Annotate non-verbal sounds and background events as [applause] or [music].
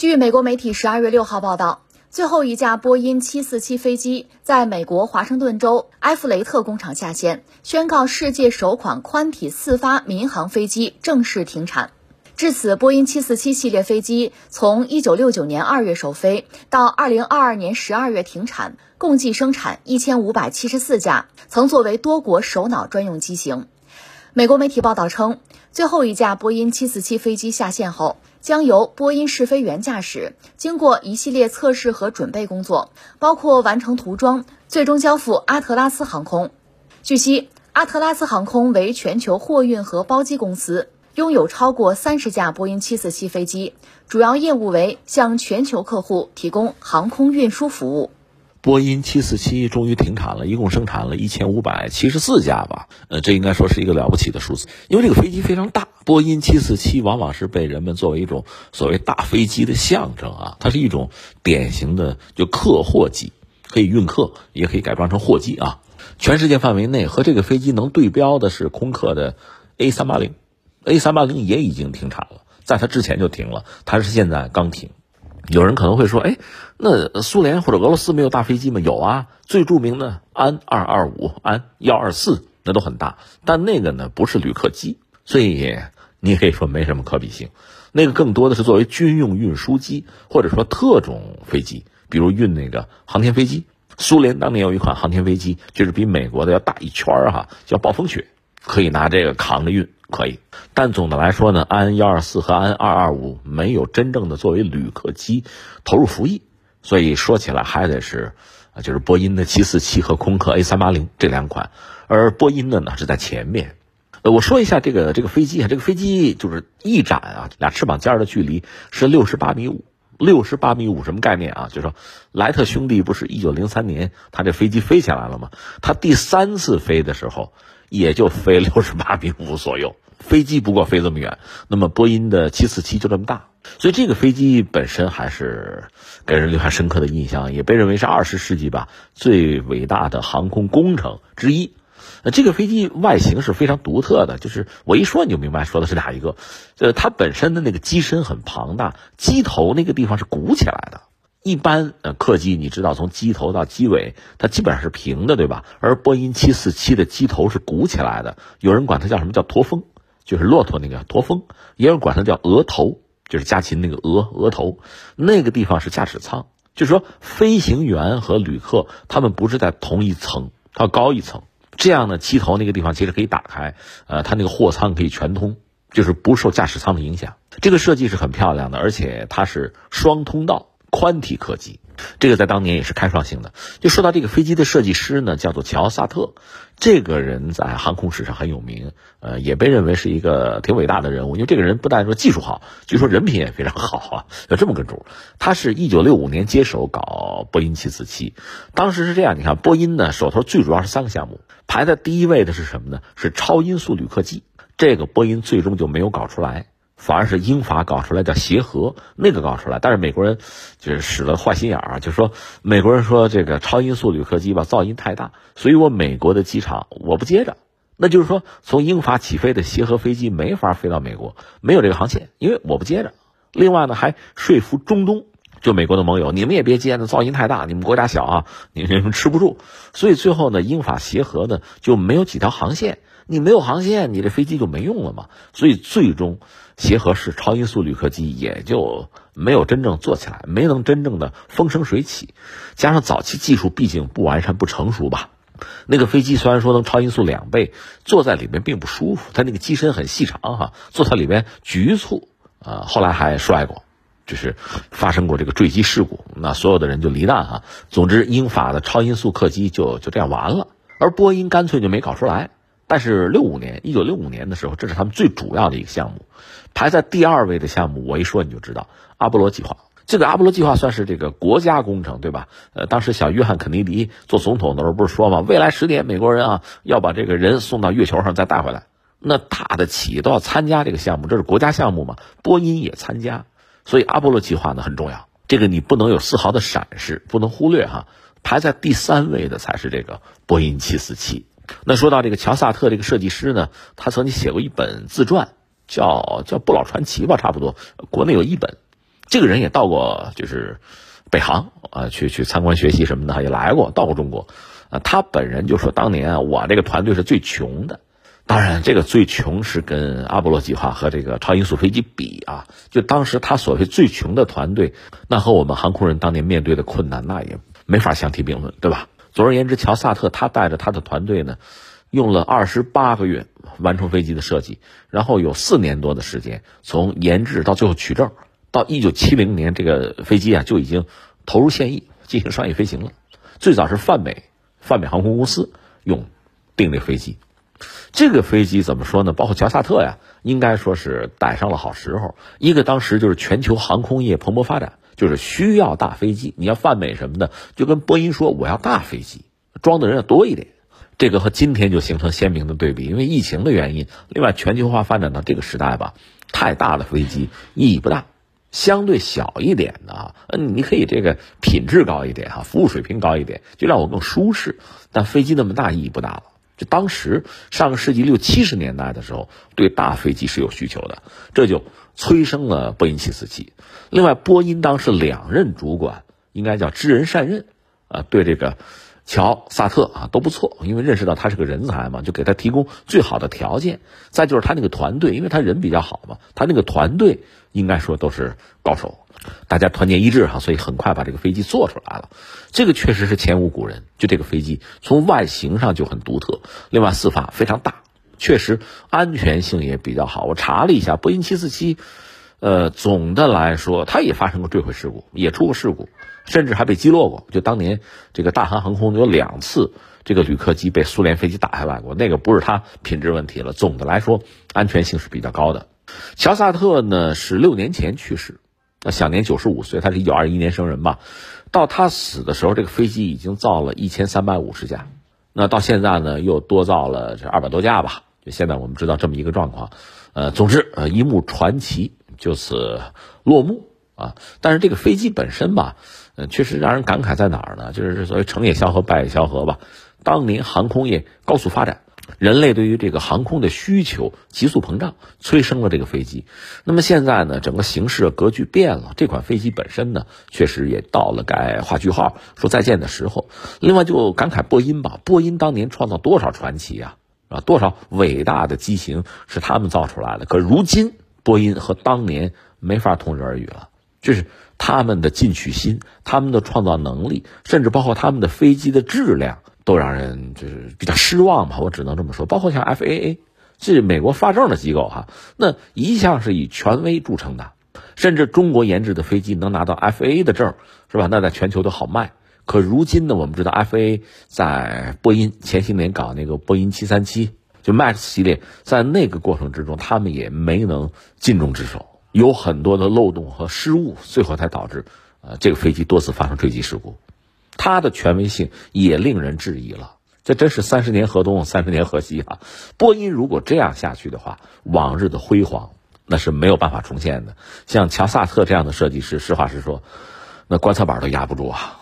据美国媒体十二月六号报道，最后一架波音七四七飞机在美国华盛顿州埃弗雷特工厂下线，宣告世界首款宽体四发民航飞机正式停产。至此，波音747系列飞机从1969年2月首飞到2022年12月停产，共计生产1574架，曾作为多国首脑专用机型。美国媒体报道称，最后一架波音747飞机下线后，将由波音试飞员驾驶，经过一系列测试和准备工作，包括完成涂装，最终交付阿特拉斯航空。据悉，阿特拉斯航空为全球货运和包机公司。拥有超过三十架波音747飞机，主要业务为向全球客户提供航空运输服务。波音747终于停产了，一共生产了一千五百七十四架吧？呃，这应该说是一个了不起的数字，因为这个飞机非常大。波音747往往是被人们作为一种所谓大飞机的象征啊，它是一种典型的就客货机，可以运客，也可以改装成货机啊。全世界范围内和这个飞机能对标的是空客的 A380。A 三八零也已经停产了，在它之前就停了，它是现在刚停。有人可能会说，哎，那苏联或者俄罗斯没有大飞机吗？有啊，最著名的安二二五、安幺二四那都很大，但那个呢不是旅客机，所以 [laughs] 你可以说没什么可比性。那个更多的是作为军用运输机或者说特种飞机，比如运那个航天飞机。苏联当年有一款航天飞机，就是比美国的要大一圈儿哈，叫暴风雪，可以拿这个扛着运。可以，但总的来说呢，安幺二四和安二二五没有真正的作为旅客机投入服役，所以说起来还得是，啊，就是波音的七四七和空客 A 三八零这两款，而波音的呢是在前面。呃，我说一下这个这个飞机啊，这个飞机就是翼展啊，俩翅膀尖的距离是六十八米五，六十八米五什么概念啊？就是说，莱特兄弟不是一九零三年他这飞机飞起来了吗？他第三次飞的时候。也就飞六十八米五左右，[laughs] 飞机不过飞这么远，那么波音的七四七就这么大，所以这个飞机本身还是给人留下深刻的印象，也被认为是二十世纪吧最伟大的航空工程之一。那这个飞机外形是非常独特的，就是我一说你就明白说的是哪一个。呃，它本身的那个机身很庞大，机头那个地方是鼓起来的。一般呃客机你知道从机头到机尾它基本上是平的对吧？而波音七四七的机头是鼓起来的，有人管它叫什么叫驼峰，就是骆驼那个驼峰，也有人管它叫额头，就是家禽那个额额头，那个地方是驾驶舱，就是说飞行员和旅客他们不是在同一层，它高一层，这样呢机头那个地方其实可以打开，呃，它那个货舱可以全通，就是不受驾驶舱的影响。这个设计是很漂亮的，而且它是双通道。宽体客机，这个在当年也是开创性的。就说到这个飞机的设计师呢，叫做乔萨特，这个人在航空史上很有名，呃，也被认为是一个挺伟大的人物。因为这个人不但说技术好，据说人品也非常好啊，有这么个主。他是一九六五年接手搞波音七四七，当时是这样，你看波音呢手头最主要是三个项目，排在第一位的是什么呢？是超音速旅客机，这个波音最终就没有搞出来。反而是英法搞出来叫协和，那个搞出来，但是美国人就是使了坏心眼儿，就说美国人说这个超音速旅客机吧噪音太大，所以我美国的机场我不接着，那就是说从英法起飞的协和飞机没法飞到美国，没有这个航线，因为我不接着。另外呢，还说服中东就美国的盟友，你们也别接，那噪音太大，你们国家小啊，你们吃不住。所以最后呢，英法协和呢就没有几条航线。你没有航线，你这飞机就没用了嘛。所以最终，协和式超音速旅客机也就没有真正做起来，没能真正的风生水起。加上早期技术毕竟不完善、不成熟吧，那个飞机虽然说能超音速两倍，坐在里面并不舒服。它那个机身很细长哈，坐在里面局促啊。后来还摔过，就是发生过这个坠机事故，那所有的人就罹难哈。总之，英法的超音速客机就就这样完了，而波音干脆就没搞出来。但是六五年，一九六五年的时候，这是他们最主要的一个项目，排在第二位的项目，我一说你就知道，阿波罗计划。这个阿波罗计划算是这个国家工程，对吧？呃，当时小约翰肯尼迪做总统的时候不是说吗？未来十年，美国人啊要把这个人送到月球上再带回来，那大的企业都要参加这个项目，这是国家项目嘛？波音也参加，所以阿波罗计划呢很重要，这个你不能有丝毫的闪失，不能忽略哈。排在第三位的才是这个波音七四七。那说到这个乔萨特这个设计师呢，他曾经写过一本自传，叫叫《不老传奇》吧，差不多。国内有一本，这个人也到过，就是北航啊，去去参观学习什么的，也来过，到过中国。啊，他本人就说，当年啊，我这个团队是最穷的。当然，这个最穷是跟阿波罗计划和这个超音速飞机比啊。就当时他所谓最穷的团队，那和我们航空人当年面对的困难，那也没法相提并论，对吧？总而言之，乔萨特他带着他的团队呢，用了二十八个月完成飞机的设计，然后有四年多的时间，从研制到最后取证，到一九七零年，这个飞机啊就已经投入现役进行商业飞行了。最早是泛美。泛美航空公司用订这飞机，这个飞机怎么说呢？包括乔萨特呀，应该说是逮上了好时候。一个当时就是全球航空业蓬勃发展，就是需要大飞机。你要泛美什么的，就跟波音说我要大飞机，装的人要多一点。这个和今天就形成鲜明的对比，因为疫情的原因。另外，全球化发展到这个时代吧，太大的飞机意义不大。相对小一点的啊，嗯，你可以这个品质高一点哈，服务水平高一点，就让我更舒适。但飞机那么大意义不大了。就当时上个世纪六七十年代的时候，对大飞机是有需求的，这就催生了波音七四七。另外，波音当时两任主管应该叫知人善任啊，对这个乔萨特啊都不错，因为认识到他是个人才嘛，就给他提供最好的条件。再就是他那个团队，因为他人比较好嘛，他那个团队。应该说都是高手，大家团结一致哈，所以很快把这个飞机做出来了。这个确实是前无古人，就这个飞机从外形上就很独特。另外，四发非常大，确实安全性也比较好。我查了一下，波音七四七，呃，总的来说它也发生过坠毁事故，也出过事故，甚至还被击落过。就当年这个大韩航空有两次这个旅客机被苏联飞机打下来过，那个不是它品质问题了。总的来说，安全性是比较高的。乔萨特呢是六年前去世，那享年九十五岁。他是一九二一年生人吧？到他死的时候，这个飞机已经造了一千三百五十架。那到现在呢，又多造了这二百多架吧？就现在我们知道这么一个状况。呃，总之，呃，一幕传奇就此落幕啊。但是这个飞机本身吧，呃，确实让人感慨在哪儿呢？就是所谓成也萧何，败也萧何吧。当年航空业高速发展。人类对于这个航空的需求急速膨胀，催生了这个飞机。那么现在呢，整个形势格局变了。这款飞机本身呢，确实也到了该画句号、说再见的时候。另外，就感慨波音吧，波音当年创造多少传奇啊，啊，多少伟大的机型是他们造出来的。可如今，波音和当年没法同日而语了。就是他们的进取心、他们的创造能力，甚至包括他们的飞机的质量。都让人就是比较失望吧，我只能这么说。包括像 FAA，是美国发证的机构哈，那一向是以权威著称的，甚至中国研制的飞机能拿到 FAA 的证，是吧？那在全球都好卖。可如今呢，我们知道 FAA 在波音前些年搞那个波音737 MAX 系列，在那个过程之中，他们也没能尽忠职守，有很多的漏洞和失误，最后才导致呃这个飞机多次发生坠机事故。它的权威性也令人质疑了，这真是三十年河东，三十年河西啊！波音如果这样下去的话，往日的辉煌那是没有办法重现的。像乔萨特这样的设计师，实话实说，那观测板都压不住啊。